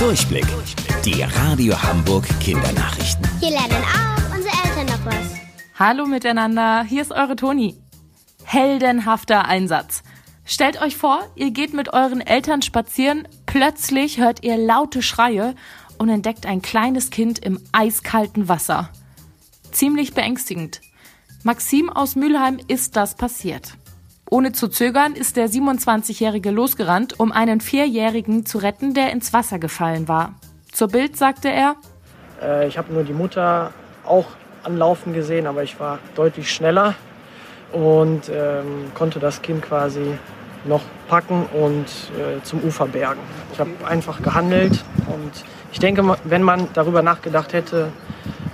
Durchblick. Die Radio Hamburg Kindernachrichten. Hier lernen auch unsere Eltern noch was. Hallo miteinander, hier ist eure Toni. Heldenhafter Einsatz. Stellt euch vor, ihr geht mit euren Eltern spazieren, plötzlich hört ihr laute Schreie und entdeckt ein kleines Kind im eiskalten Wasser. Ziemlich beängstigend. Maxim aus Mülheim ist das passiert. Ohne zu zögern ist der 27-Jährige losgerannt, um einen Vierjährigen zu retten, der ins Wasser gefallen war. Zur Bild sagte er, äh, ich habe nur die Mutter auch anlaufen gesehen, aber ich war deutlich schneller und ähm, konnte das Kind quasi noch packen und äh, zum Ufer bergen. Ich habe einfach gehandelt und ich denke, wenn man darüber nachgedacht hätte,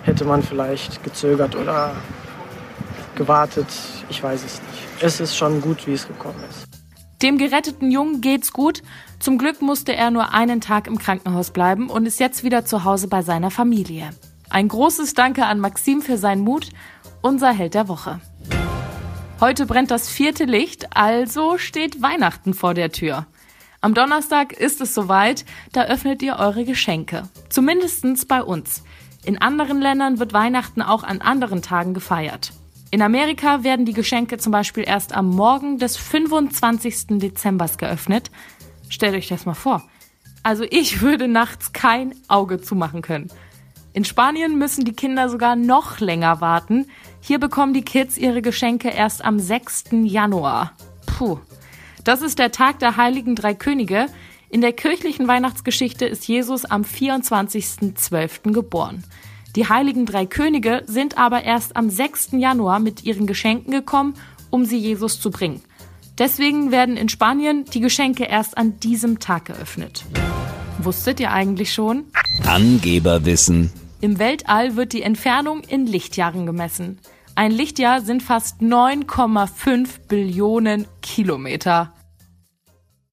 hätte man vielleicht gezögert oder gewartet. Ich weiß es nicht es ist schon gut, wie es gekommen ist. Dem geretteten Jungen geht's gut. Zum Glück musste er nur einen Tag im Krankenhaus bleiben und ist jetzt wieder zu Hause bei seiner Familie. Ein großes Danke an Maxim für seinen Mut, unser Held der Woche. Heute brennt das vierte Licht, also steht Weihnachten vor der Tür. Am Donnerstag ist es soweit, da öffnet ihr eure Geschenke. Zumindestens bei uns. In anderen Ländern wird Weihnachten auch an anderen Tagen gefeiert. In Amerika werden die Geschenke zum Beispiel erst am Morgen des 25. Dezembers geöffnet. Stellt euch das mal vor. Also ich würde nachts kein Auge zumachen können. In Spanien müssen die Kinder sogar noch länger warten. Hier bekommen die Kids ihre Geschenke erst am 6. Januar. Puh. Das ist der Tag der heiligen drei Könige. In der kirchlichen Weihnachtsgeschichte ist Jesus am 24.12. geboren. Die heiligen drei Könige sind aber erst am 6. Januar mit ihren Geschenken gekommen, um sie Jesus zu bringen. Deswegen werden in Spanien die Geschenke erst an diesem Tag geöffnet. Wusstet ihr eigentlich schon? Angeberwissen. Im Weltall wird die Entfernung in Lichtjahren gemessen. Ein Lichtjahr sind fast 9,5 Billionen Kilometer.